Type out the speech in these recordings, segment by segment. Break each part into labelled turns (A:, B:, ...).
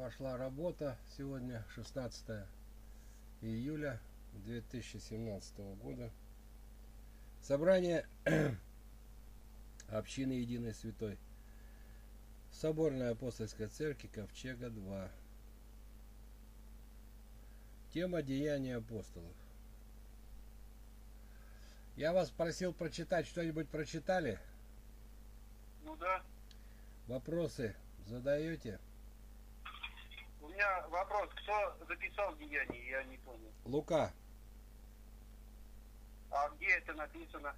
A: пошла работа. Сегодня 16 июля 2017 года. Собрание общины Единой Святой. Соборная апостольская церковь Ковчега 2. Тема деяния апостолов. Я вас просил прочитать, что-нибудь прочитали?
B: Ну да.
A: Вопросы задаете?
B: Меня вопрос, кто записал деяние, я не понял.
A: Лука.
B: А где это написано?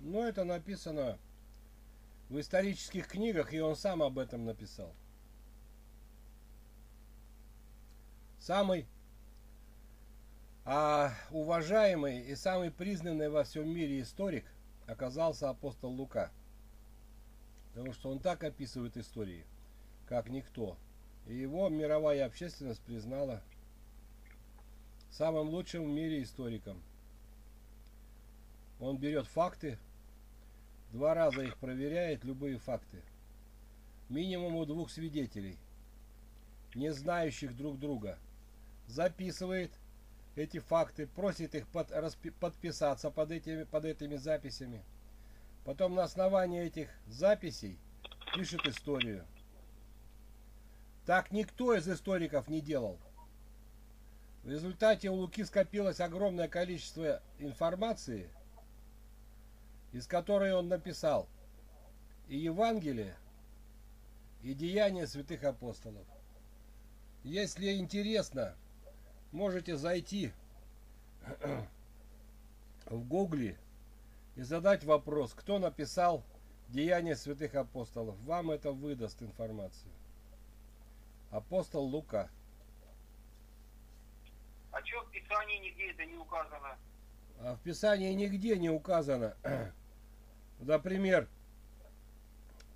A: Ну, это написано в исторических книгах, и он сам об этом написал. Самый а, уважаемый и самый признанный во всем мире историк оказался апостол Лука. Потому что он так описывает истории, как никто. И его мировая общественность признала самым лучшим в мире историком. Он берет факты, два раза их проверяет, любые факты. Минимум у двух свидетелей, не знающих друг друга. Записывает эти факты, просит их под, распи, подписаться под этими, под этими записями. Потом на основании этих записей пишет историю. Так никто из историков не делал. В результате у Луки скопилось огромное количество информации, из которой он написал и Евангелие, и Деяния святых апостолов. Если интересно, можете зайти в гугле и задать вопрос, кто написал Деяния святых апостолов. Вам это выдаст информацию. Апостол Лука.
B: А что в Писании нигде это не указано?
A: А в Писании нигде не указано. Например,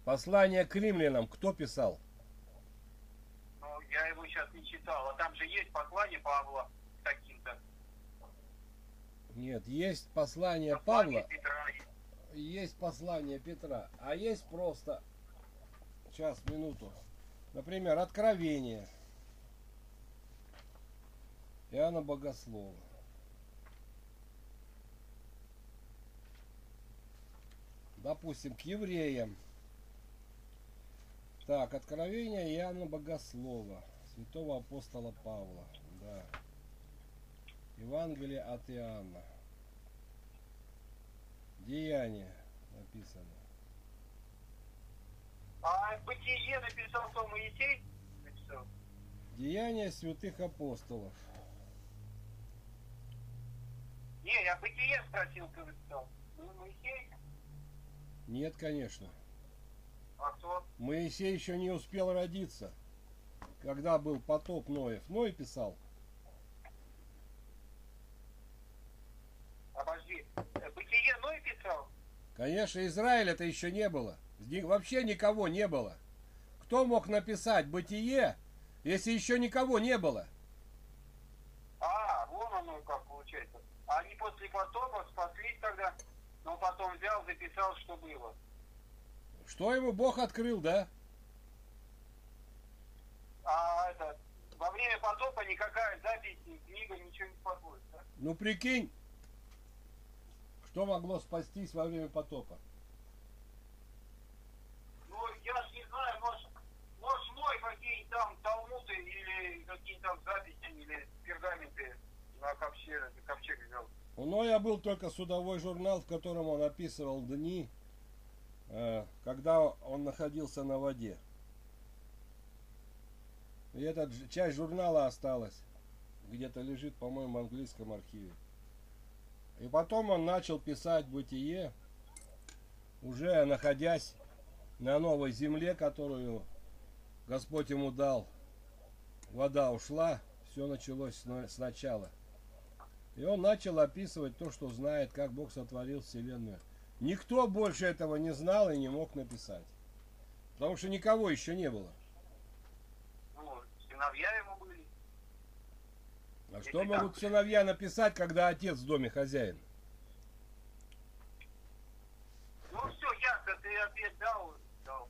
A: послание к римлянам кто писал?
B: Ну, я его сейчас не читал. А там же есть послание Павла каким-то.
A: Нет, есть послание
B: Послание
A: Павла,
B: Петра есть.
A: послание Петра, а есть просто... Сейчас, минуту. Например, Откровение. Иоанна Богослова. Допустим, к евреям. Так, Откровение Иоанна Богослова, святого апостола Павла. Да. Евангелие от Иоанна. Деяние написано.
B: А бытие написал кто Моисей? Написал.
A: Деяния святых апостолов.
B: Не, я бытие спросил, кто написал. Ну, Моисей?
A: Нет, конечно.
B: А кто?
A: Моисей еще не успел родиться, когда был потоп Ноев. Ной писал.
B: Обожди. Э, Бытие Ной писал?
A: Конечно, Израиля-то еще не было. Вообще никого не было. Кто мог написать бытие, если еще никого не было?
B: А, вон оно как получается. Они после потопа спаслись тогда, но потом взял, записал, что было.
A: Что ему Бог открыл, да?
B: А это, во время потопа никакая запись, ни книга, ничего не спаслось, да?
A: Ну прикинь, что могло спастись во время потопа?
B: Ну, я ж не знаю, может, может мой какие-нибудь там талмуды или какие-то там записи, или пергаменты на ковчег, ковчег взял.
A: У Ноя был только судовой журнал, в котором он описывал дни, э, когда он находился на воде. И эта часть журнала осталась. Где-то лежит, по-моему, в английском архиве. И потом он начал писать бытие, уже находясь на новой земле, которую Господь ему дал. Вода ушла, все началось сна- сначала. И он начал описывать то, что знает, как Бог сотворил Вселенную. Никто больше этого не знал и не мог написать. Потому что никого еще не было.
B: Ну, сыновья ему были.
A: А что могут сыновья написать, когда отец в доме хозяин?
B: Ну все, ясно, ты ответ дал, дал.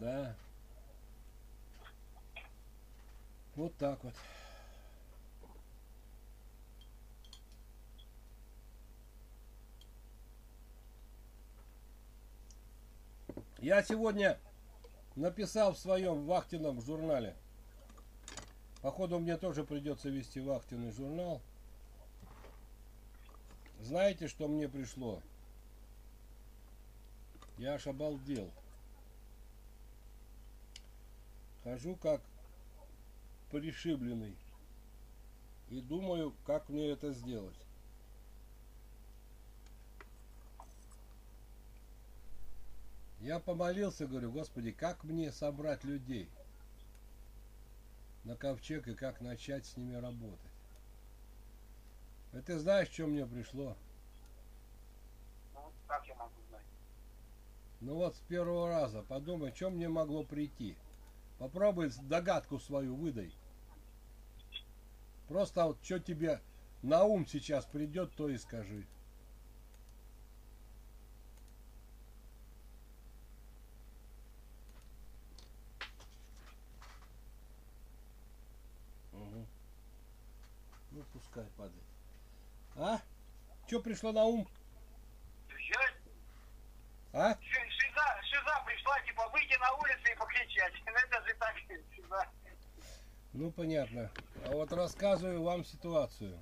A: Да. Вот так вот. Я сегодня написал в своем вахтенном журнале. Походу мне тоже придется вести вахтенный журнал. Знаете, что мне пришло? Я аж обалдел. Хожу как пришибленный. И думаю, как мне это сделать. Я помолился, говорю, Господи, как мне собрать людей на ковчег и как начать с ними работать. А ты знаешь, что мне пришло?
B: Ну, как я могу знать?
A: Ну вот с первого раза подумай, что мне могло прийти. Попробуй догадку свою выдай. Просто вот что тебе на ум сейчас придет, то и скажи. Угу. Ну, пускай падает. А? Что пришло на ум? А?
B: Типа, выйти на улицу и покричать. Это же так, шиза.
A: Ну, понятно. А вот рассказываю вам ситуацию.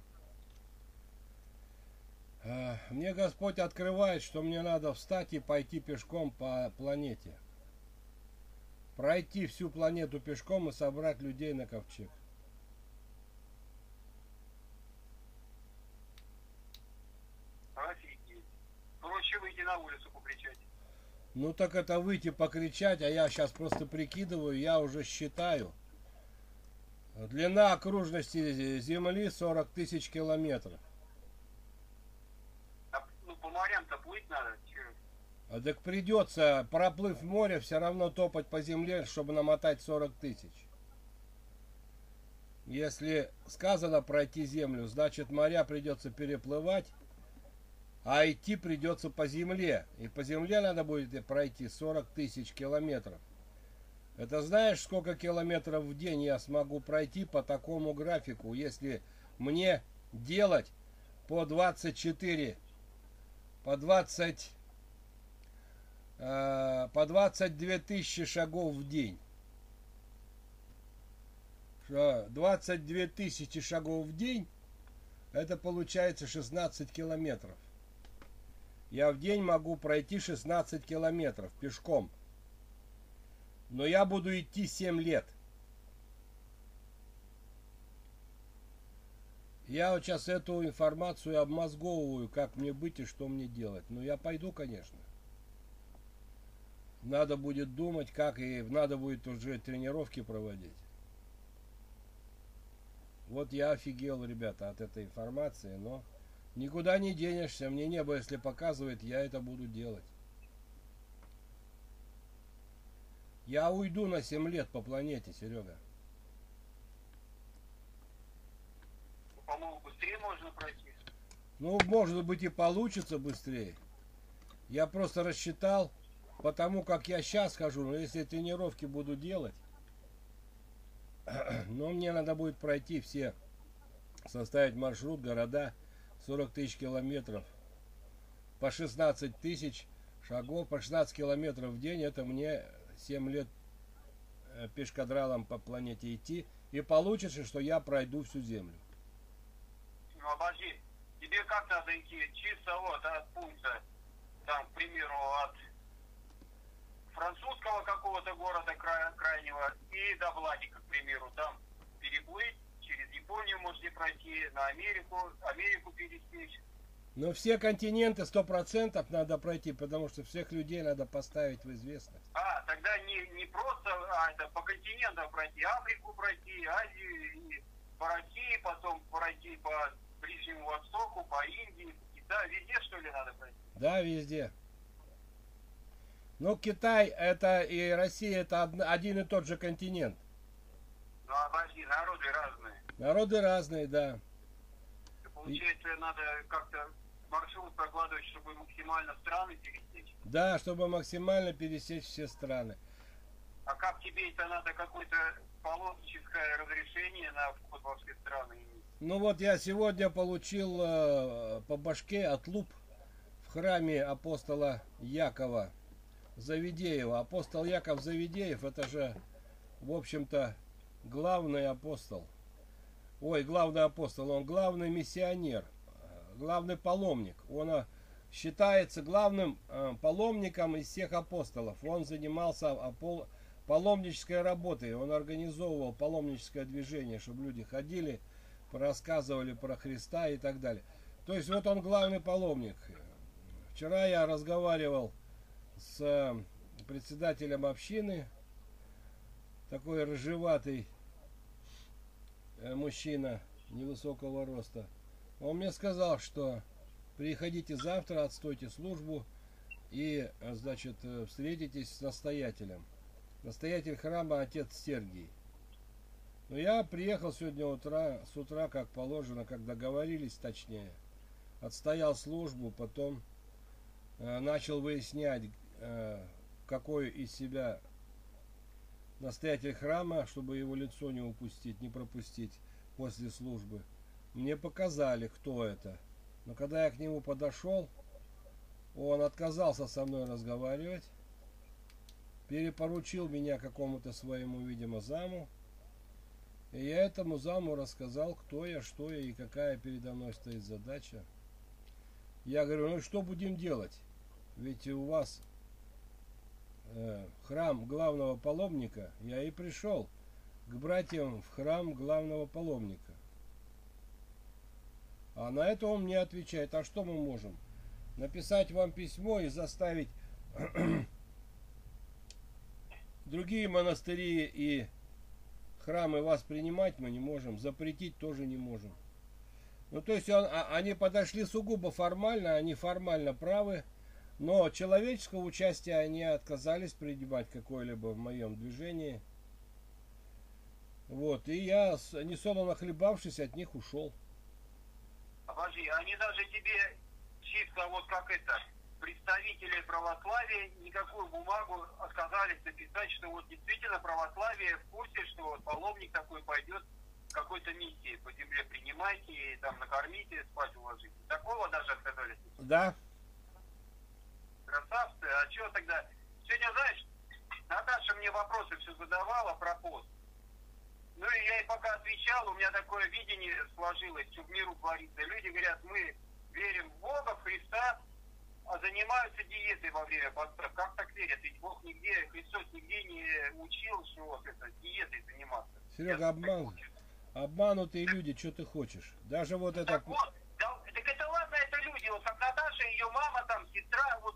A: А, Мне Господь открывает, что мне надо встать и пойти пешком по планете. Пройти всю планету пешком и собрать людей на ковчег.
B: Офигеть. Проще выйти на улицу покричать.
A: Ну так это выйти покричать, а я сейчас просто прикидываю, я уже считаю. Длина окружности Земли 40 тысяч километров.
B: А, ну, по морям-то плыть надо.
A: А так придется, проплыв море, все равно топать по земле, чтобы намотать 40 тысяч. Если сказано пройти землю, значит моря придется переплывать, а идти придется по земле. И по земле надо будет пройти 40 тысяч километров. Это знаешь, сколько километров в день я смогу пройти по такому графику, если мне делать по 24, по 20 э, по 22 тысячи шагов в день. Что 22 тысячи шагов в день, это получается 16 километров. Я в день могу пройти 16 километров пешком. Но я буду идти 7 лет. Я вот сейчас эту информацию обмозговываю, как мне быть и что мне делать. Ну, я пойду, конечно. Надо будет думать, как и надо будет уже тренировки проводить. Вот я офигел, ребята, от этой информации, но никуда не денешься. Мне небо, если показывает, я это буду делать. Я уйду на 7 лет по планете, Серега.
B: Ну, По-моему, быстрее можно пройти.
A: Ну, может быть и получится быстрее. Я просто рассчитал, потому как я сейчас хожу, но если тренировки буду делать, но мне надо будет пройти все, составить маршрут, города, 40 тысяч километров, по 16 тысяч шагов, по 16 километров в день, это мне 7 лет э, пешкадралом по планете идти, и получится, что я пройду всю Землю.
B: Ну, обожди. Тебе как надо идти? Чисто вот от пункта, там, к примеру, от французского какого-то города кра- крайнего и до Владика, к примеру, там переплыть, Японию можете пройти, на Америку, Америку пересечь.
A: Но все континенты 100% надо пройти, потому что всех людей надо поставить в известность.
B: А, тогда не, не просто а, это по континентам пройти, Африку пройти, Азию, и по России, потом пройти по Ближнему Востоку, по Индии, да, везде что ли надо пройти?
A: Да, везде. Ну, Китай это и Россия это один и тот же континент.
B: Ну, обожди, народы разные.
A: Народы разные, да.
B: И Получается, надо как-то маршрут прокладывать, чтобы максимально страны пересечь.
A: Да, чтобы максимально пересечь все страны.
B: А как тебе это надо какое-то паломническое разрешение на вход во все страны?
A: Ну вот я сегодня получил э, по башке отлуп в храме апостола Якова Завидеева. Апостол Яков Завидеев это же, в общем-то, главный апостол. Ой, главный апостол, он главный миссионер, главный паломник. Он э, считается главным э, паломником из всех апостолов. Он занимался паломнической работой. Он организовывал паломническое движение, чтобы люди ходили, рассказывали про Христа и так далее. То есть вот он главный паломник. Вчера я разговаривал с э, председателем общины, такой рыжеватый мужчина невысокого роста. Он мне сказал, что приходите завтра, отстойте службу и, э, значит, встретитесь с настоятелем. Настоятель храма отец Сергий. Но я приехал сегодня утра, с утра, как положено, как договорились точнее. Отстоял службу, потом э, начал выяснять, э, какой из себя настоятель храма, чтобы его лицо не упустить, не пропустить после службы. Мне показали, кто это. Но когда я к нему подошел, он отказался со мной разговаривать, перепоручил меня какому-то своему, видимо, заму. И я этому заму рассказал, кто я, что я и какая передо мной стоит задача. Я говорю, ну что будем делать? Ведь у вас э, храм главного паломника, я и пришел к братьям в храм главного паломника. А на это он мне отвечает, а что мы можем? Написать вам письмо и заставить другие монастыри и храмы вас принимать мы не можем, запретить тоже не можем. Ну, то есть он, а, они подошли сугубо формально, они формально правы, но человеческого участия они отказались принимать какое-либо в моем движении. Вот, и я, несолоно хлебавшись, от них ушел.
B: Обожди, они даже тебе чисто вот как это, представители православия никакую бумагу отказались написать, что вот действительно православие в курсе, что вот паломник такой пойдет какой-то миссии по земле принимайте и там накормите, спать уложите. Такого даже отказались?
A: Да.
B: Красавцы, а что тогда? Сегодня, знаешь, Наташа мне вопросы все задавала про пост. Ну и я ей пока отвечал, у меня такое видение сложилось, что в миру творится. Люди говорят, мы верим в Бога, в Христа, а занимаются диетой во время поста. Как так верят? Ведь Бог нигде, Христос нигде не учил, что вот это, диетой заниматься.
A: Серега, обман, обманутые люди, что ты хочешь? Даже вот это...
B: Так вот, да, так это ладно, это люди, вот как Наташа, ее мама, там, сестра, вот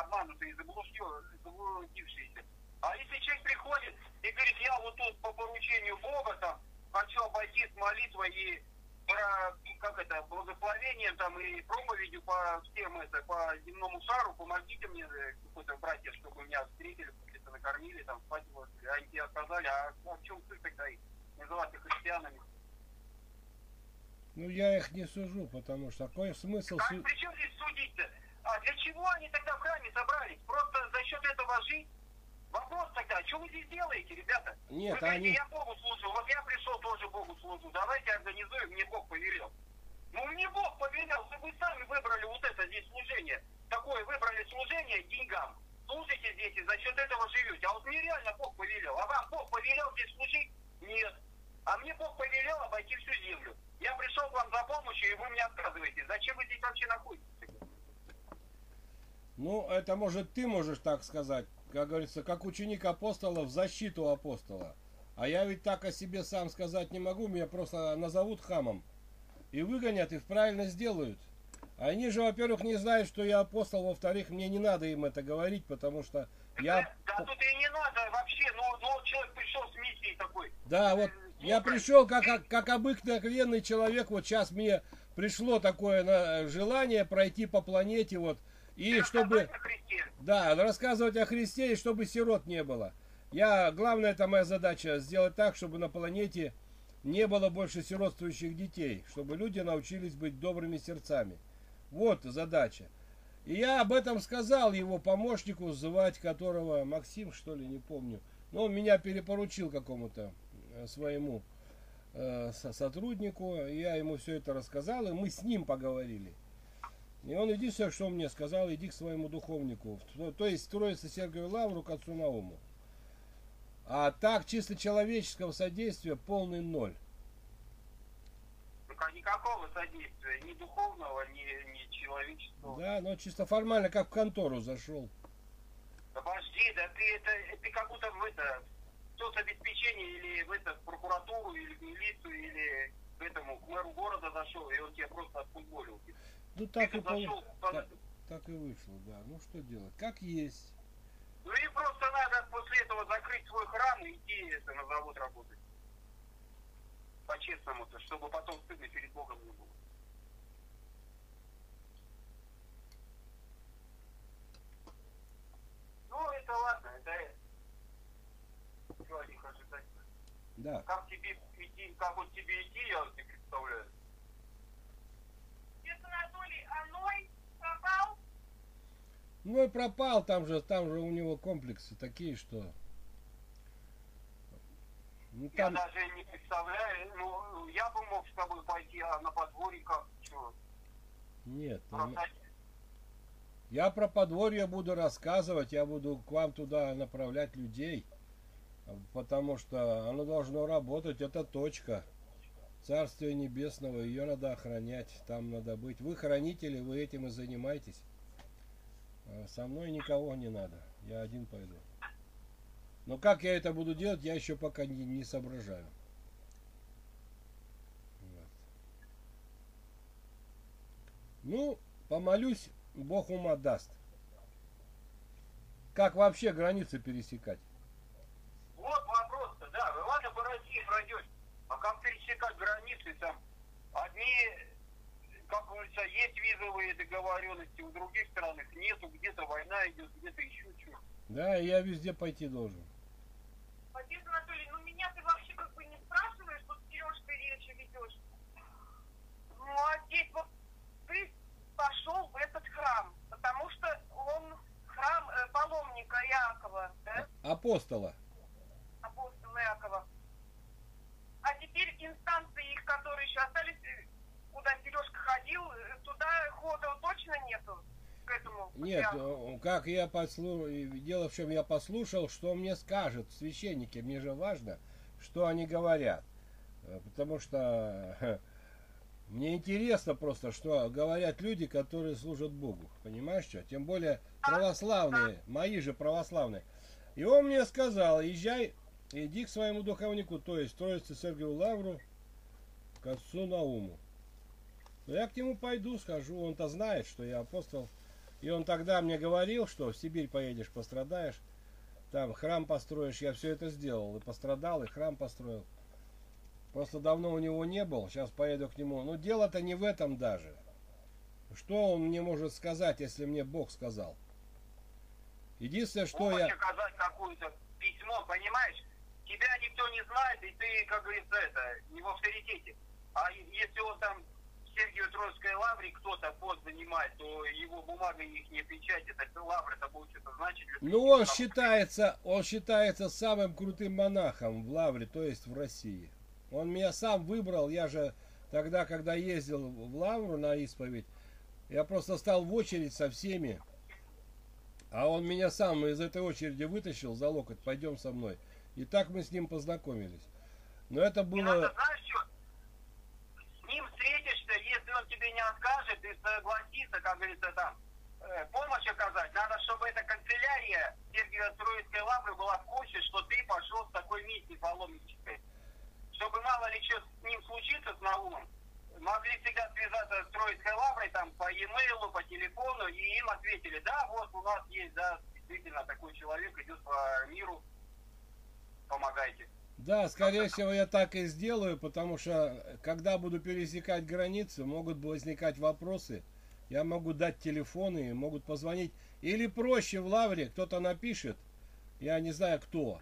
B: обманутые, заблудившиеся. А если человек приходит и говорит, я вот тут по поручению Бога там хочу обойти с молитвой и про, как это, благословением там и проповедью по всем это, по земному шару, помогите мне, э, какой-то братья, чтобы меня встретили, где-то накормили, там, спать а они тебе отказали, а, в чем суть тогда их называть их христианами?
A: Ну, я их не сужу, потому что какой смысл...
B: А при чем здесь судить-то? А для чего они тогда в храме собрались? Просто за счет этого жить? Вопрос тогда, что вы здесь делаете, ребята?
A: Нет,
B: вы говорите,
A: они...
B: я Богу служу, вот я пришел тоже Богу служу, давайте организуем, мне Бог повелел. Ну, мне Бог повелел, что вы сами выбрали вот это здесь служение. Такое выбрали служение деньгам. Служите здесь и за счет этого живете. А вот мне реально Бог повелел. А вам Бог повелел здесь служить? Нет. А мне Бог повелел обойти всю землю. Я пришел к вам за помощью, и вы мне отказываете. Зачем вы здесь вообще находитесь?
A: Ну, это может ты можешь так сказать как говорится, как ученик апостола в защиту апостола. А я ведь так о себе сам сказать не могу, меня просто назовут хамом. И выгонят, и правильно сделают. Они же, во-первых, не знают, что я апостол, во-вторых, мне не надо им это говорить, потому что я...
B: Да, тут и не надо вообще, ну, ну человек пришел с миссией такой.
A: Да, вот я пришел как, как, как обыкновенный человек, вот сейчас мне пришло такое желание пройти по планете, вот, и чтобы... Да, рассказывать о Христе, и чтобы сирот не было. Я, главная это моя задача, сделать так, чтобы на планете не было больше сиротствующих детей, чтобы люди научились быть добрыми сердцами. Вот задача. И я об этом сказал его помощнику, звать которого Максим, что ли, не помню. Но он меня перепоручил какому-то э, своему э, сотруднику. Я ему все это рассказал, и мы с ним поговорили. И он единственное, что мне сказал, иди к своему духовнику. То, то есть строится Сергию Лавру к отцу Науму. А так, чисто человеческого содействия полный ноль.
B: Ну, никакого содействия, ни духовного, ни, ни человеческого.
A: Да, но чисто формально, как в контору зашел.
B: Подожди, да ты это, ты как будто в это, соцобеспечение или в это, в прокуратуру, или в милицию, или к этому, к мэру города зашел, и он тебя просто отфутболил.
A: Ну так и, зашел, так, так и вышло, да. Ну что делать? Как есть.
B: Ну и просто надо после этого закрыть свой храм и идти это, на завод работать. По-честному-то, чтобы потом стыдно перед Богом не было. Ну, это ладно, это них ожидать.
A: Да.
B: Как тебе идти, как вот тебе идти, я вот не представляю.
C: Это Анатолий Аной пропал?
A: Ну и пропал, там же, там же у него комплексы такие, что...
B: Ну, там... Я даже не представляю, ну, я бы мог с тобой пойти, а на подворье как, что?
A: Нет, там... я про подворье буду рассказывать, я буду к вам туда направлять людей, потому что оно должно работать, это точка. Царствие Небесного, ее надо охранять, там надо быть. Вы хранители, вы этим и занимаетесь. А со мной никого не надо, я один пойду. Но как я это буду делать, я еще пока не, не соображаю. Вот. Ну, помолюсь, Бог ума даст. Как вообще границы пересекать?
B: Вот вопрос-то, да. Вы ладно по России пройдете, а как пересекать границы там? Одни как говорится, есть визовые договоренности, у других стран их нету, где-то война идет, где-то еще что.
A: Да, я везде пойти должен.
C: Отец Анатолий, ну меня ты вообще как бы не спрашиваешь, вот Сережка речи ведешь. Ну а здесь вот ты пошел в этот храм, потому что он храм э, паломника Иакова, да?
A: Апостола.
C: Апостола Иакова. А теперь инстанции их, которые еще остались, э, куда Сережка ходил, э, туда хода точно нету? К
A: Нет, как я послушал, дело в чем я послушал, что мне скажут священники, мне же важно, что они говорят, э, потому что мне интересно просто, что говорят люди, которые служат Богу, понимаешь что? Тем более православные, мои же православные. И он мне сказал, езжай, иди к своему духовнику, то есть Троице Сергию Лавру, к отцу Науму. Но я к нему пойду, скажу, он-то знает, что я апостол. И он тогда мне говорил, что в Сибирь поедешь, пострадаешь, там храм построишь. Я все это сделал, и пострадал, и храм построил. Просто давно у него не был, сейчас поеду к нему. Но дело-то не в этом даже. Что он мне может сказать, если мне Бог сказал? Единственное, что я...
B: сказать какое-то письмо, понимаешь? Тебя никто не знает, и ты, как говорится, это, не в авторитете. А если он там Сергию Троицкой лавре кто-то пост занимает, то его бумага их не печать, это лавра, это будет что-то значит.
A: Ну он считается, он считается самым крутым монахом в лавре, то есть в России. Он меня сам выбрал, я же тогда, когда ездил в лавру на исповедь, я просто стал в очередь со всеми. А он меня сам из этой очереди вытащил за локоть, пойдем со мной. И так мы с ним познакомились. Но это было...
B: надо, знаешь, что? С ним встретишься, если он тебе не откажет и согласится, как говорится, там, э, помощь оказать, надо, чтобы эта канцелярия Сергия Троицкой лавры была в курсе, что ты пошел с такой миссией паломнической. Чтобы мало ли что с ним случится, с Наумом, могли всегда связаться с Троицкой лаврой там по e-mail, по телефону, и им ответили, да, вот у нас есть, да, действительно такой человек идет по миру, помогайте.
A: Да, скорее всего, я так и сделаю, потому что когда буду пересекать границы, могут возникать вопросы. Я могу дать телефоны, могут позвонить. Или проще в лавре кто-то напишет, я не знаю кто,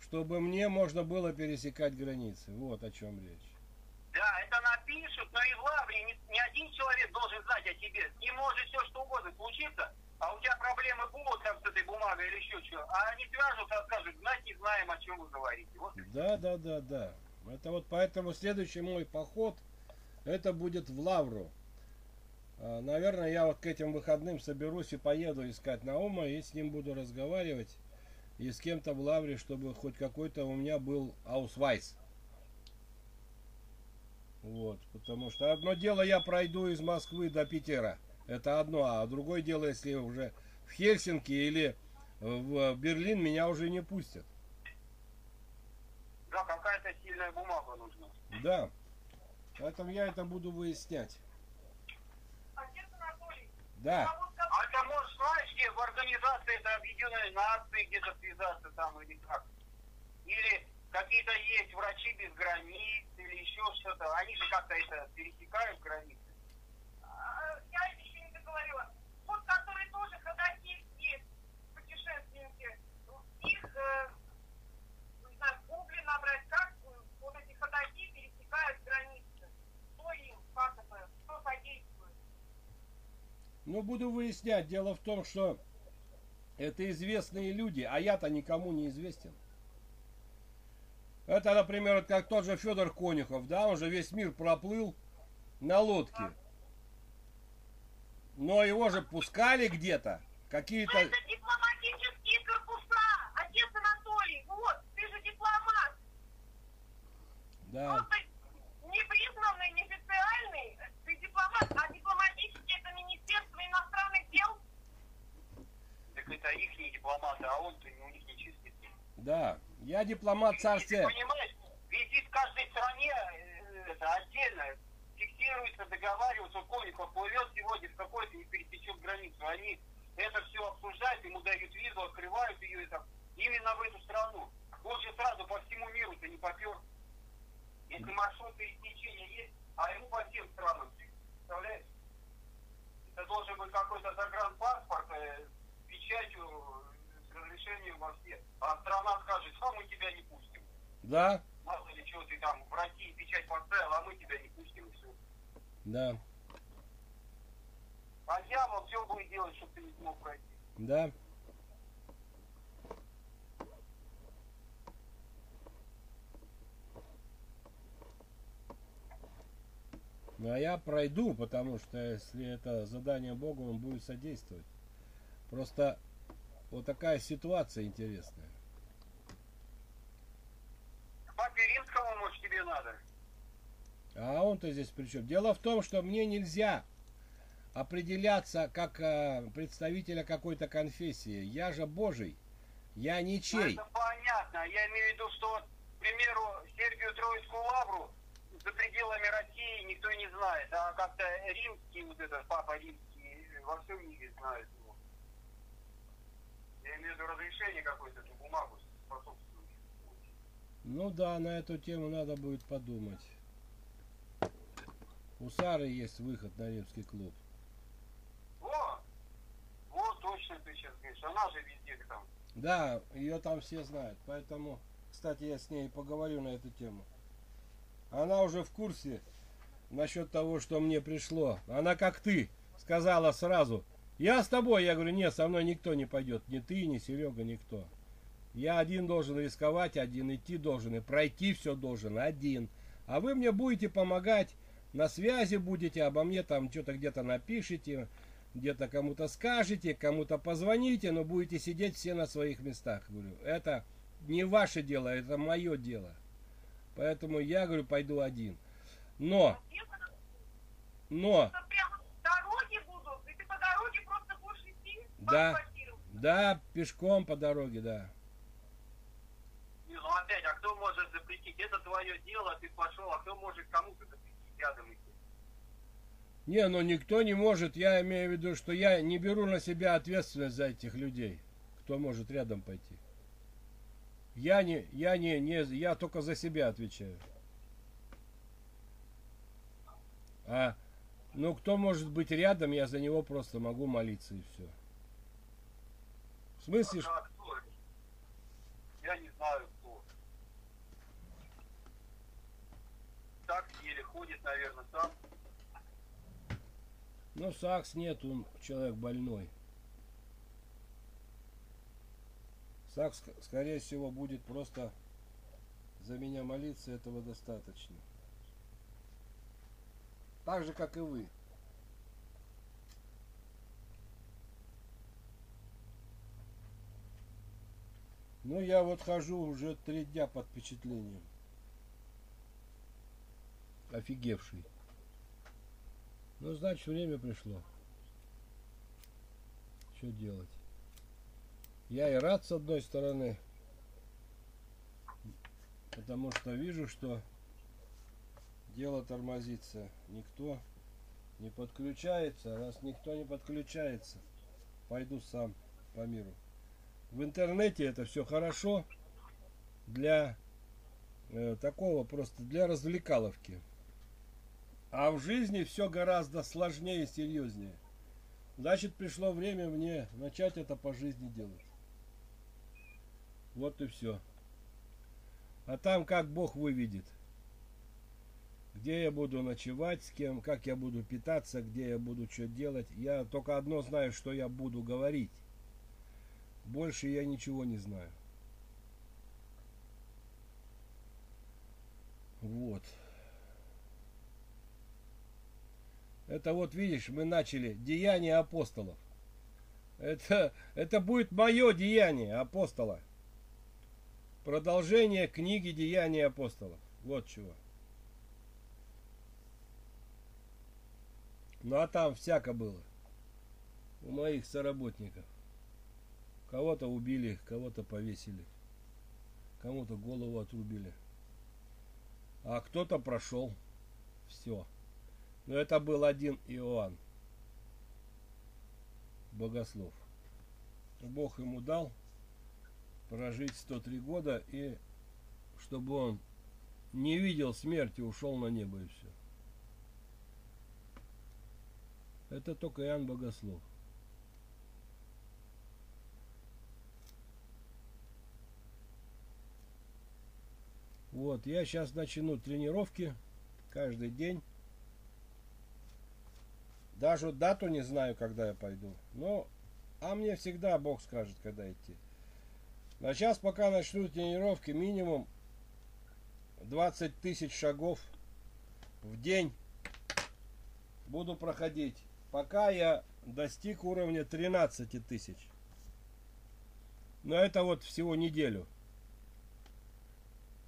A: чтобы мне можно было пересекать границы. Вот о чем речь.
B: Да, это напишут, но и в Лавре ни, ни один человек должен знать о тебе. Не может все что угодно случиться, а у тебя проблемы будут там с этой бумагой или еще что. А они свяжутся скажут, знать не знаем, о чем вы говорите. Вот.
A: Да, да, да, да. Это вот поэтому следующий мой поход, это будет в Лавру. А, Наверное, я вот к этим выходным соберусь и поеду искать Наума и с ним буду разговаривать. И с кем-то в Лавре, чтобы хоть какой-то у меня был аусвайс. Вот, потому что одно дело я пройду из Москвы до Питера. Это одно, а другое дело, если уже в Хельсинки или в Берлин меня уже не пустят.
B: Да, какая-то сильная бумага нужна.
A: Да. Поэтому я это буду выяснять.
C: Отец Анатолий,
A: Да.
C: а вот как-
B: А ты можешь, знаешь, где в организации это Объединенной Нации где-то связаться там или как? Или какие-то есть врачи без границ или еще что-то. Они же как-то это пересекают границы.
C: А, договорила. Вот которые тоже ходатайские путешественники, их, э, не знаю, в гугле набрать, как э, вот эти ходатаи пересекают границы. Кто им, как это, кто содействует.
A: Ну, буду выяснять. Дело в том, что это известные люди, а я-то никому не известен. Это, например, вот как тот же Федор Конюхов, да, он же весь мир проплыл на лодке. Но его же пускали где-то, какие-то...
C: Это дипломатические корпуса, отец Анатолий, вот, ты же дипломат.
A: Да,
C: Просто непризнанный, неофициальный, ты дипломат, а дипломатический это Министерство иностранных дел.
B: Так это их дипломаты, а он-то у них не числится.
A: да. Я дипломат
B: Ты
A: царствия.
B: понимаешь, везде в каждой стране э, это отдельно фиксируется, договариваются, вот Конников плывет сегодня в какой-то не пересечет границу. Они это все обсуждают, ему дают визу, открывают ее и там, именно в эту страну. Лучше сразу по всему миру ты не попер. Если маршрут пересечения есть, а ему по всем странам, представляешь? Это должен быть какой-то загранпаспорт э, с печатью, с разрешением во все. А страна скажет, а мы тебя не пустим.
A: Да,
B: Мало ли чего ты там в России печать поставил, а мы тебя не пустим.
A: Да,
B: А дьявол все будет делать, чтобы ты не смог пройти.
A: да. Ну а я пройду, потому что если это задание Бога, он будет содействовать. Просто вот такая ситуация интересная.
B: К папе Римскому, может, тебе надо?
A: А он-то здесь при чем? Дело в том, что мне нельзя определяться как э, представителя какой-то конфессии. Я же Божий. Я
B: Ну,
A: ничей.
B: Это понятно. Я имею в виду, что, вот, к примеру, Сергию Троицкую Лавру за пределами России никто не знает. А как-то римский, вот этот папа римский, во всем мире знают его. Я имею в виду разрешение какое-то, бумагу способствующую.
A: Ну да, на эту тему надо будет подумать. У Сары есть выход на римский клуб.
B: О! Вот точно ты сейчас говоришь. Она же везде там.
A: Да, ее там все знают. Поэтому, кстати, я с ней поговорю на эту тему. Она уже в курсе насчет того, что мне пришло. Она как ты сказала сразу. Я с тобой. Я говорю, нет, со мной никто не пойдет. Ни ты, ни Серега, никто. Я один должен рисковать, один идти должен. И пройти все должен один. А вы мне будете помогать. На связи будете, обо мне там что-то где-то напишите где-то кому-то скажете, кому-то позвоните, но будете сидеть все на своих местах. Говорю, это не ваше дело, это мое дело. Поэтому я, говорю, пойду один. Но, но,
C: будут, идти
A: Да. да, пешком по дороге, да.
B: Ну опять, а кто может запретить? Это твое дело, ты пошел, а кто может кому-то рядом идти?
A: Не, ну никто не может, я имею в виду, что я не беру на себя ответственность за этих людей, кто может рядом пойти. Я не, я не, не, я только за себя отвечаю. А, ну кто может быть рядом, я за него просто могу молиться и все. В смысле,
B: А? Я не знаю кто. Так сакс еле ходит, наверное, сам.
A: Ну, сакс нет, он человек больной. Сакс, ск- скорее всего, будет просто за меня молиться, этого достаточно. Так же, как и вы. Ну, я вот хожу уже три дня под впечатлением. Офигевший. Ну, значит, время пришло. Что делать? Я и рад с одной стороны, потому что вижу, что дело тормозится. Никто не подключается. Раз никто не подключается, пойду сам по миру. В интернете это все хорошо для э, такого просто для развлекаловки. А в жизни все гораздо сложнее и серьезнее. Значит, пришло время мне начать это по жизни делать. Вот и все. А там как Бог выведет. Где я буду ночевать, с кем, как я буду питаться, где я буду что делать. Я только одно знаю, что я буду говорить. Больше я ничего не знаю. Вот. Это вот видишь, мы начали деяние апостолов. Это, это будет мое деяние апостола. Продолжение книги Деяний апостолов. Вот чего. Ну а там всяко было. У моих соработников. Кого-то убили, кого-то повесили. Кому-то голову отрубили. А кто-то прошел. Все. Но это был один Иоанн. Богослов. Бог ему дал прожить 103 года и чтобы он не видел смерти, ушел на небо и все. Это только Иоанн Богослов. Вот, я сейчас начну тренировки каждый день. Даже дату не знаю, когда я пойду. Но, а мне всегда Бог скажет, когда идти. А сейчас пока начну тренировки, минимум 20 тысяч шагов в день буду проходить. Пока я достиг уровня 13 тысяч. Но это вот всего неделю.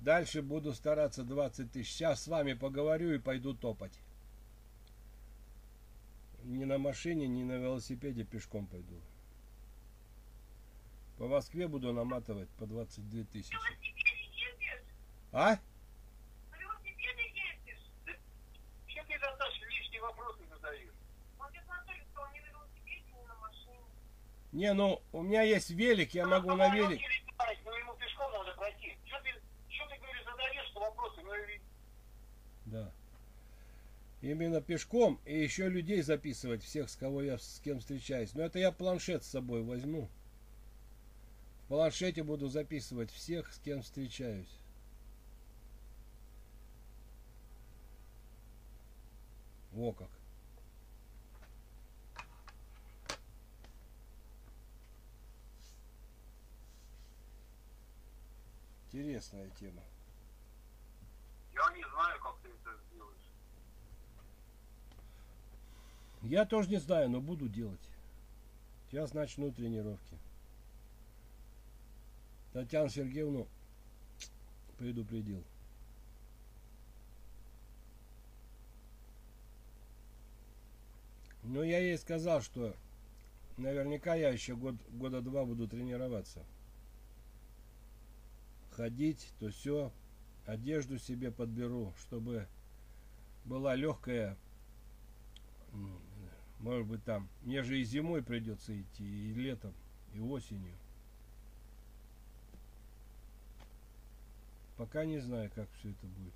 A: Дальше буду стараться 20 тысяч. Сейчас с вами поговорю и пойду топать. Ни на машине, ни на велосипеде пешком пойду. По Москве буду наматывать по 22 тысячи. А?
C: Он не
A: ну у меня есть велик, я могу
B: Ну,
A: на велик.
B: не летает, но ему пешком надо пройти. Что ты, что ты говоришь, задаешь, что вопросы? Ну, и-
A: Да. Именно пешком и еще людей записывать, всех, с кого я с кем встречаюсь. Но это я планшет с собой возьму. В планшете буду записывать всех, с кем встречаюсь. Во как. Интересная тема.
B: я не знаю, как ты это сделаешь.
A: Я тоже не знаю, но буду делать. Сейчас начну тренировки. Татьяну Сергеевну предупредил. Но я ей сказал, что наверняка я еще год, года два буду тренироваться. Ходить, то все, одежду себе подберу, чтобы была легкая Может быть там. Мне же и зимой придется идти, и летом, и осенью. Пока не знаю, как все это будет.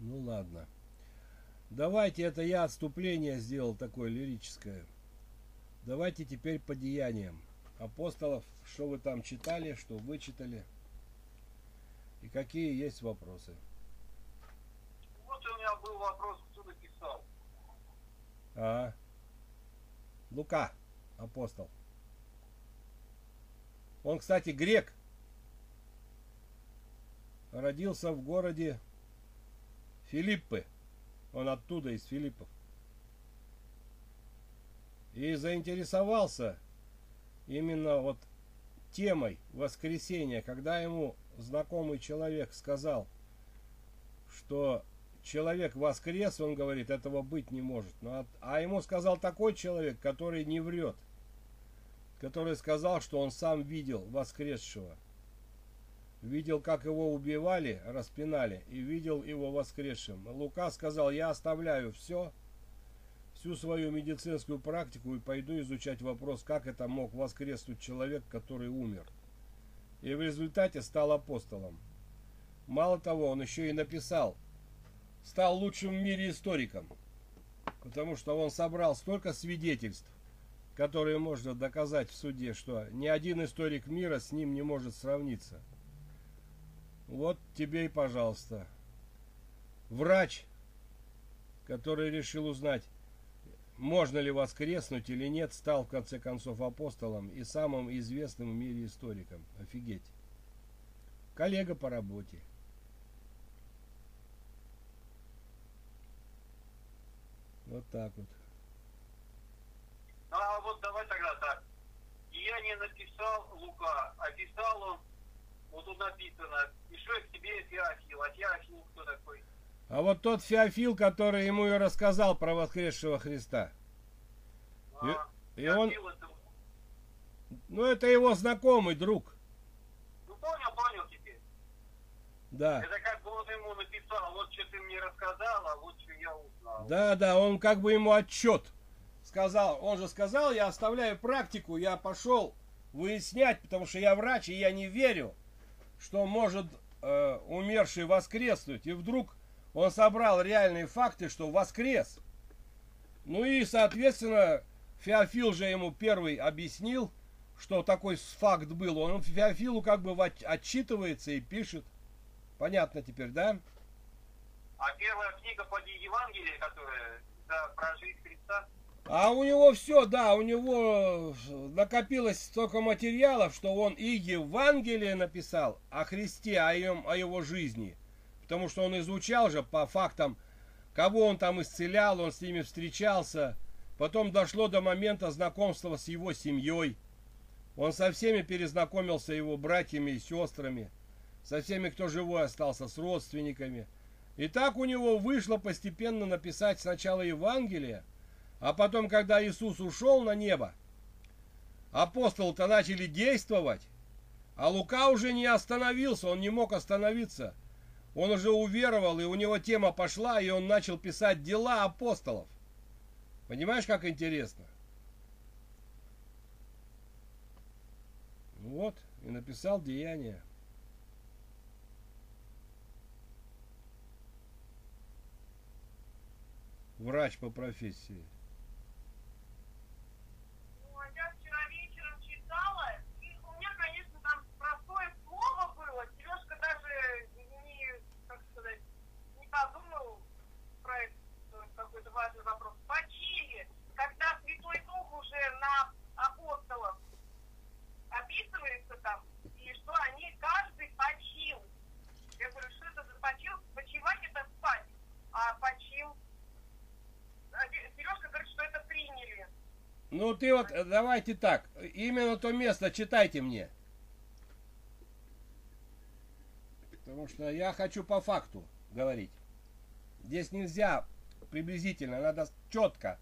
A: Ну ладно. Давайте, это я отступление сделал такое лирическое. Давайте теперь по деяниям апостолов, что вы там читали, что вычитали, и какие есть вопросы.
B: Вот у меня был вопрос, кто написал.
A: А, Лука, апостол. Он, кстати, грек. Родился в городе Филиппы. Он оттуда, из Филиппов. И заинтересовался именно вот темой воскресения, когда ему знакомый человек сказал, что человек воскрес, он говорит, этого быть не может. Ну, а, а ему сказал такой человек, который не врет, который сказал, что он сам видел воскресшего. Видел, как его убивали, распинали, и видел его воскресшим. Лука сказал, я оставляю все, всю свою медицинскую практику и пойду изучать вопрос, как это мог воскреснуть человек, который умер. И в результате стал апостолом. Мало того, он еще и написал, стал лучшим в мире историком, потому что он собрал столько свидетельств, которые можно доказать в суде, что ни один историк мира с ним не может сравниться. Вот тебе и пожалуйста. Врач, который решил узнать, можно ли воскреснуть или нет, стал в конце концов апостолом и самым известным в мире историком. Офигеть. Коллега по работе. Вот так вот.
B: А вот давай тогда так. Я не написал Лука, а писал он, вот тут написано, и что к тебе Феофил, а Феофил кто такой?
A: А вот тот Феофил, который ему и рассказал про воскресшего Христа.
B: А,
A: И он,
B: Феофил это-
A: ну это его знакомый друг.
B: Ну понял, понял теперь.
A: Да.
B: Это как бы он ему написал, вот что ты мне рассказал, а вот что я узнал.
A: Да, да, он как бы ему отчет сказал. Он же сказал, я оставляю практику, я пошел выяснять, потому что я врач, и я не верю, что может э, умерший воскреснуть. И вдруг он собрал реальные факты, что воскрес. Ну и, соответственно, Феофил же ему первый объяснил, что такой факт был. Он Феофилу как бы отчитывается и пишет. Понятно теперь, да?
B: А первая книга поди Евангелие, которая да, про жизнь Христа,
A: А у него все, да, у него накопилось столько материалов, что он и Евангелие написал о Христе, о, его- о его жизни. Потому что он изучал же по фактам, кого он там исцелял, он с ними встречался. Потом дошло до момента знакомства с его семьей. Он со всеми перезнакомился, его братьями и сестрами. Со всеми, кто живой остался, с родственниками. И так у него вышло постепенно написать сначала Евангелие, а потом, когда Иисус ушел на небо, апостолы-то начали действовать, а Лука уже не остановился, он не мог остановиться. Он уже уверовал, и у него тема пошла, и он начал писать дела апостолов. Понимаешь, как интересно? Ну Вот, и написал деяния. Врач по профессии.
C: Ну, а я вчера вечером читала, и у меня, конечно, там простое слово было. Сережка даже не, как сказать, не подумал про это, что это какой-то важный вопрос. Почили, когда Святой Уже на апостолов описывается там, и что они каждый почил. Я говорю, что это за почил? Почивать это спать, а почил. Сережка говорит, что это приняли.
A: Ну ты вот, э, давайте так, именно то место читайте мне. Потому что я хочу по факту говорить. Здесь нельзя приблизительно, надо четко.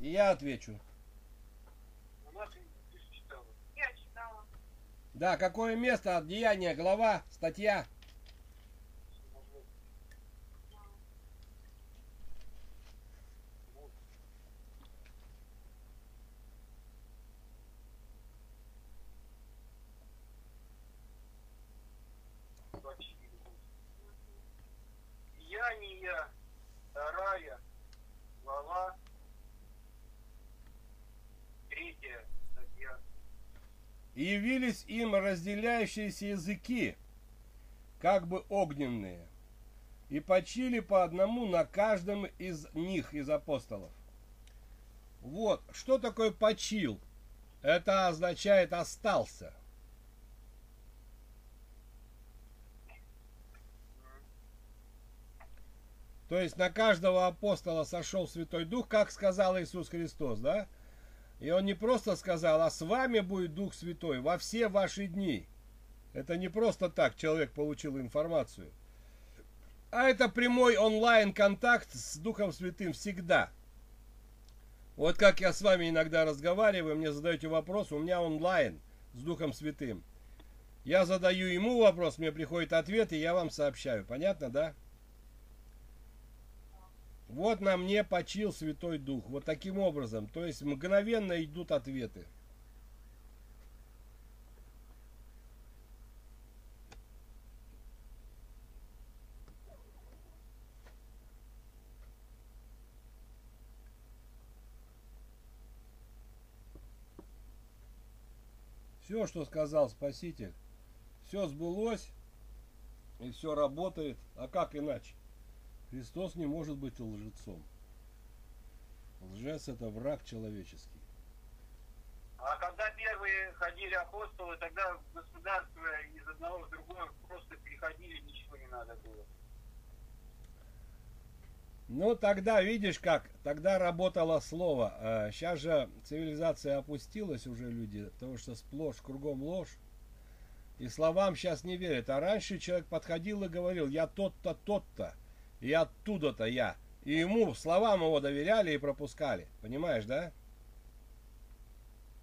A: И я отвечу. Да, какое место от деяния, глава, статья.
B: Я не я, вторая глава,
A: И явились им разделяющиеся языки, как бы огненные, и почили по одному на каждом из них, из апостолов. Вот, что такое почил? Это означает остался. То есть на каждого апостола сошел Святой Дух, как сказал Иисус Христос, да? И он не просто сказал, а с вами будет Дух Святой во все ваши дни. Это не просто так человек получил информацию. А это прямой онлайн-контакт с Духом Святым всегда. Вот как я с вами иногда разговариваю, мне задаете вопрос, у меня онлайн с Духом Святым. Я задаю ему вопрос, мне приходит ответ, и я вам сообщаю. Понятно, да? Вот на мне почил Святой Дух. Вот таким образом. То есть мгновенно идут ответы. Все, что сказал Спаситель, все сбылось и все работает. А как иначе? Христос не может быть лжецом. Лжец это враг человеческий.
B: А когда первые ходили апостолы, тогда в государство из одного в другое просто переходили, ничего не надо было.
A: Ну, тогда, видишь как, тогда работало слово. Сейчас же цивилизация опустилась уже люди, потому что сплошь кругом ложь. И словам сейчас не верят. А раньше человек подходил и говорил, я тот-то, тот-то, и оттуда-то я. И ему, словам его доверяли и пропускали. Понимаешь, да?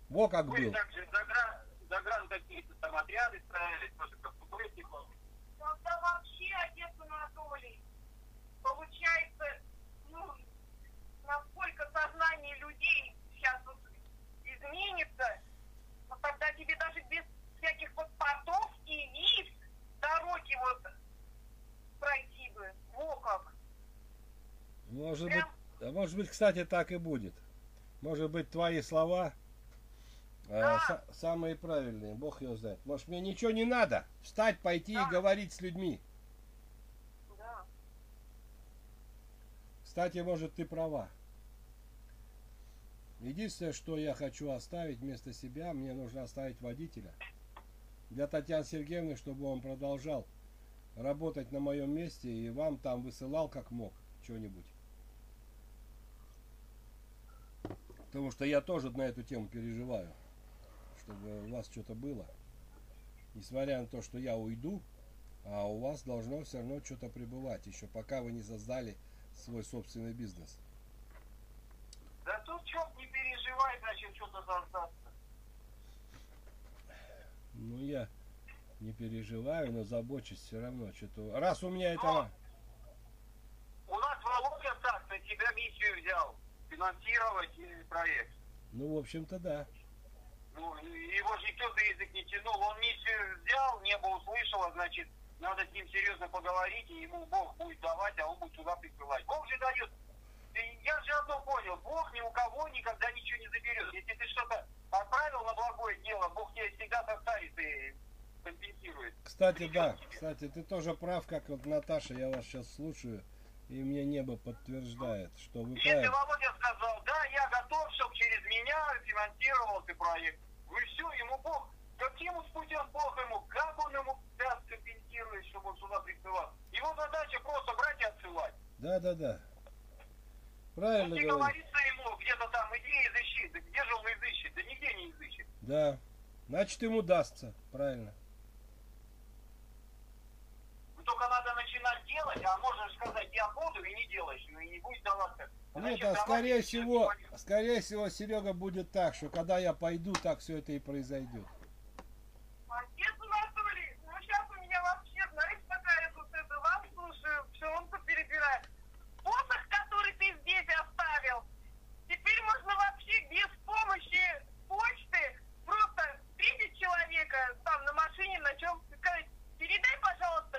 A: Во как
B: Вы
A: был.
B: также загран, загран какие-то там отряды ставили, тоже как укрытников.
C: Тогда вообще, отец Анатолий, получается, ну, насколько сознание людей сейчас вот изменится, но тогда тебе даже без всяких паспортов и виз дороги вот пройти как.
A: Может быть,
C: Прям
A: а может быть, кстати, так и будет. Может быть, твои слова э,
C: Да.
A: са- самые правильные. Бог его знает. Может, мне ничего не надо. Встать, пойти
C: Да.
A: и говорить с людьми.
C: да.
A: Кстати, может, ты права. Единственное, что я хочу оставить вместо себя, мне нужно оставить водителя. Для Татьяны Сергеевны, чтобы он продолжал работать на моем месте и вам там высылал как мог что-нибудь. Потому что я тоже на эту тему переживаю, чтобы у вас что-то было. Несмотря на то, что я уйду, а у вас должно все равно что-то пребывать, еще пока вы не создали свой собственный бизнес.
B: Да тут черт не переживай, зачем что-то создаться.
A: Ну, я не переживаю, но забочусь все равно. Что-то... Раз у меня это...
B: У нас Володя так на себя миссию взял финансировать проект.
A: Ну, в общем-то, да.
B: Ну, его же никто за язык не тянул. Он миссию взял, небо услышало, значит, надо с ним серьезно поговорить, и ему Бог будет давать, а он будет сюда присылать. Бог же дает. Я же одно понял, Бог ни у кого никогда ничего не заберет. Если ты что-то отправил на благое дело, Бог тебе всегда доставит и компенсирует.
A: Кстати, да. Кстати, ты тоже прав, как вот Наташа, я вас сейчас слушаю, и мне небо подтверждает, что вы
B: Если
A: правы.
B: Володя сказал, да, я готов, чтобы через меня финансировался проект, вы все, ему Бог, каким путем Бог ему, как он ему даст компенсирует, чтобы он сюда присылал. Его задача просто брать и отсылать.
A: Да, да, да. Правильно говоришь.
B: говорится ему, где-то там, иди изыщи. Да где же он изыщет? Да нигде не изыщет.
A: Да. Значит, ему дастся. Правильно.
B: Ну, только надо начинать делать, а можно же сказать, я буду и не делаешь, ну и не будет даваться.
A: Нет,
B: Значит,
A: а скорее всего, скорее всего, Серега будет так, что когда я пойду, так все это и произойдет.
C: Отец Анатолий, ну сейчас у меня вообще, знаешь, такая вот это, вас слушаю, пшенку перебираю. Посох, который ты здесь оставил, теперь можно вообще без помощи почты просто видеть человека там на машине, на чем сказать, передай, пожалуйста,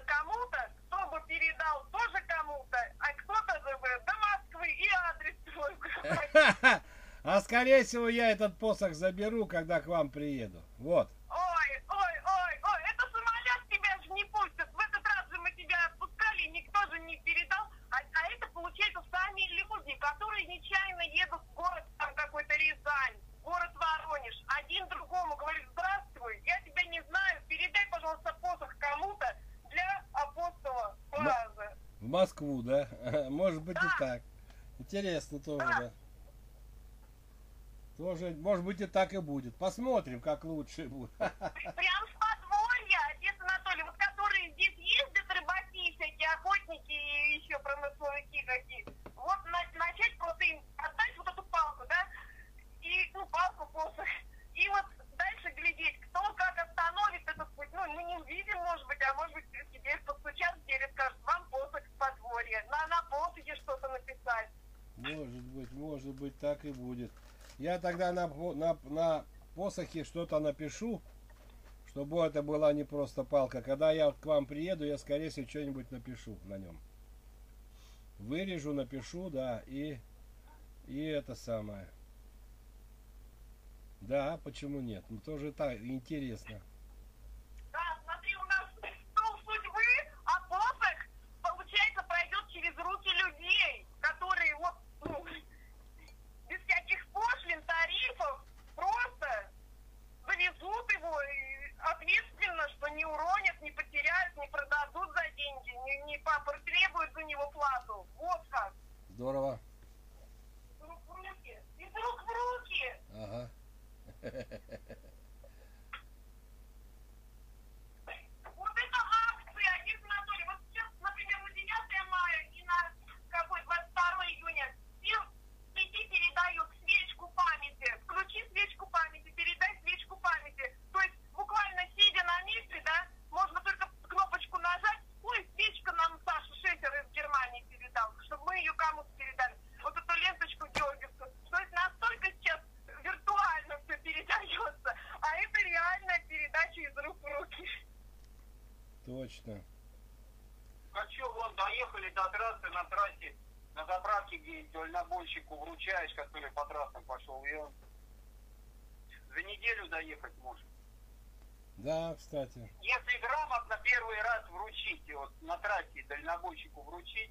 C: кому-то, кто бы передал тоже кому-то, а кто-то до Москвы и адрес твой.
A: А скорее всего я этот посох заберу, когда к вам приеду. Вот. Ой, ой, ой, ой,
C: это
A: самолет тебя же
C: не
A: пустят. В этот раз же мы тебя отпускали, никто же не передал.
C: А, а это, получается, сами люди, которые нечаянно едут в город, там какой-то Рязань, город Воронеж. Один другому говорит, здравствуй, я тебя не знаю, передай, пожалуйста, посох кому-то, апостола Фразы. В Москву, да? Может быть да. и так. Интересно тоже, да. да. Тоже, может быть, и так и будет. Посмотрим, как лучше будет. Прям с подворья, отец Анатолий, вот которые здесь
A: ездят рыбаки всякие, охотники и еще промысловики какие так и будет. Я тогда на, на, на посохе что-то напишу, чтобы это была не просто палка. Когда я к вам приеду, я, скорее всего, что-нибудь напишу на нем. Вырежу, напишу, да, и, и это самое. Да, почему нет? Ну, тоже так интересно.
C: Да, смотри, у нас стол судьбы, а посох, получается, пройдет через руки людей, которые вот, ну, без всяких пошлин, тарифов, просто завезут его и ответственно, что не уронят, не потеряют, не продадут за деньги, не, не потребуют за него плату. Вот как.
A: Здорово.
C: Из рук в руки. Из рук в руки.
A: Ага.
C: Вот это акция, отец Анатолий. Вот сейчас, например, на 9 мая и на какой 22 июня всем сети передают свечку памяти. Включи свечку памяти, передай свечку памяти. То есть буквально сидя на месте, да, можно только кнопочку нажать. Ой, свечка нам Саша Шефер из Германии передал, чтобы мы ее кому-то передали. Вот эту ленточку Георгиевскую. То есть настолько сейчас виртуально все передается, а это реальная передача из рук в руки.
A: Точно.
B: А что, вон, доехали до трассы, на трассе, на заправке, где дальнобойщику вручаешь, который по трассам пошел, и он за неделю доехать может.
A: Да, кстати.
B: Если грамотно первый раз вручить, вот на трассе дальнобойщику вручить,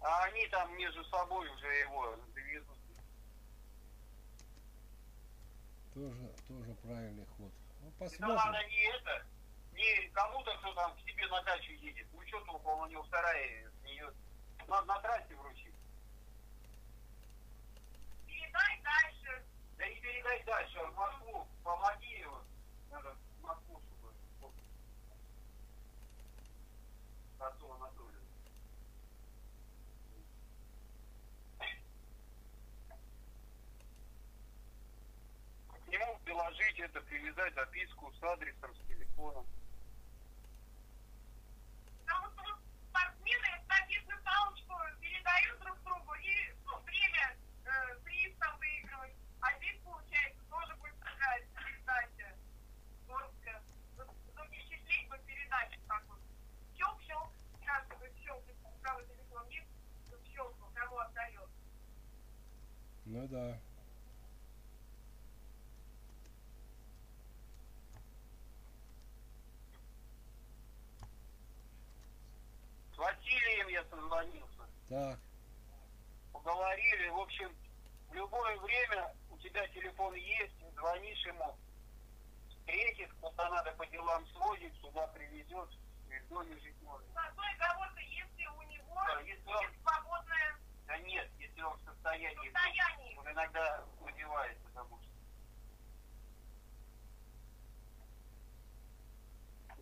B: а они там между собой уже его довезут.
A: Тоже, тоже правильный ход. Ну,
B: Это
A: посмотрим.
B: надо не это, не кому-то, кто там к себе на дачу едет. Ну что толку, он у него в сарае сниет. Надо на трассе вручить.
C: Передай дальше.
B: Да и передай дальше, в Москву, помоги его. Надо в Москву, чтобы... вот, Отцу Анатолию. К нему приложить это, привязать записку с адресом, с телефоном.
C: Потому что вот спортсмены эстафетную палочку передают друг другу и ну, время э, приз там выигрывать. А здесь, получается, тоже будет такая передача. Вот Многие счастливы по передаче так вот. Щелк-щелк, каждый щелк, если у кого телефон есть, щелкнул, кому отдает.
A: Ну да.
B: С Василием я созвонился.
A: Так.
B: поговорили. В общем, в любое время у тебя телефон есть, звонишь ему, встретит, куда надо по делам свозит, сюда привезет, в доме жить можно.
C: Зато и кого-то, если у него
B: Да, если он-
C: есть свободное
B: Да нет, если он в состоянии,
C: состояние.
B: он иногда выпивает, потому что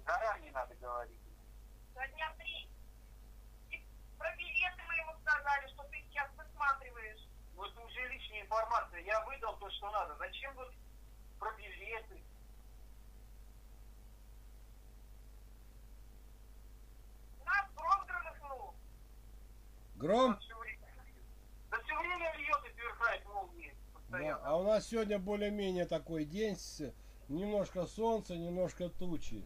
B: заранее надо говорить.
C: За дня три. И про билеты мы ему сказали, что ты сейчас высматриваешь.
B: Ну это уже лишняя информация. Я выдал то, что надо. Зачем вот про билеты?
C: Нас гром громыхнул.
A: Гром?
B: Да все время льет и сверкает молнии
A: Да,
B: постоянно.
A: а у нас сегодня более-менее такой день немножко солнца, немножко тучи.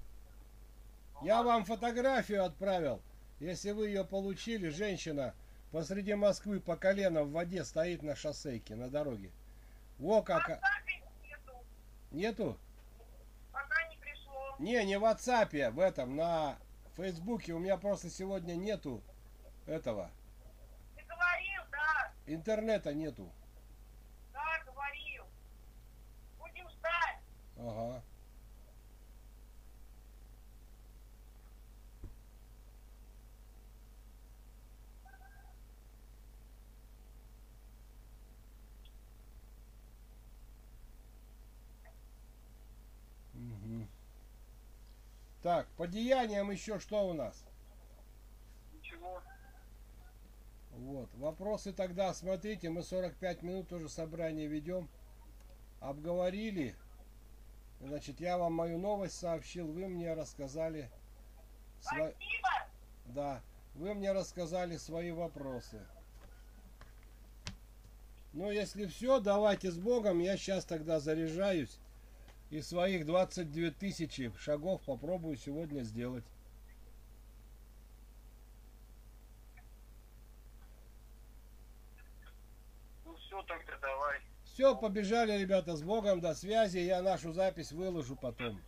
A: Я вам фотографию отправил. Если вы ее получили, женщина посреди Москвы по колено в воде стоит на шоссейке, на дороге. Во как...
C: Оставить нету,
A: Нету?
C: пока не пришло.
A: Не, не в WhatsApp, в этом, на Фейсбуке. У меня просто сегодня нету этого.
C: Ты говорил, да,
A: Интернета нету.
C: да, говорил. Будем ждать.
A: Ага. Так, по деяниям еще что у нас?
B: Ничего.
A: Вот. Вопросы тогда, смотрите, мы 45 минут уже собрание ведем. Обговорили. Значит, я вам мою новость сообщил, вы мне рассказали...
C: Спасибо.
A: Да, вы мне рассказали свои вопросы. Ну, если все, давайте с Богом. Я сейчас тогда заряжаюсь. И своих 22 тысячи шагов попробую сегодня сделать.
B: Ну все, тогда давай.
A: Все, побежали, ребята, с Богом, до связи. Я нашу запись выложу потом.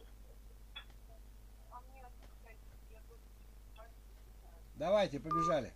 C: А
A: Давайте, побежали.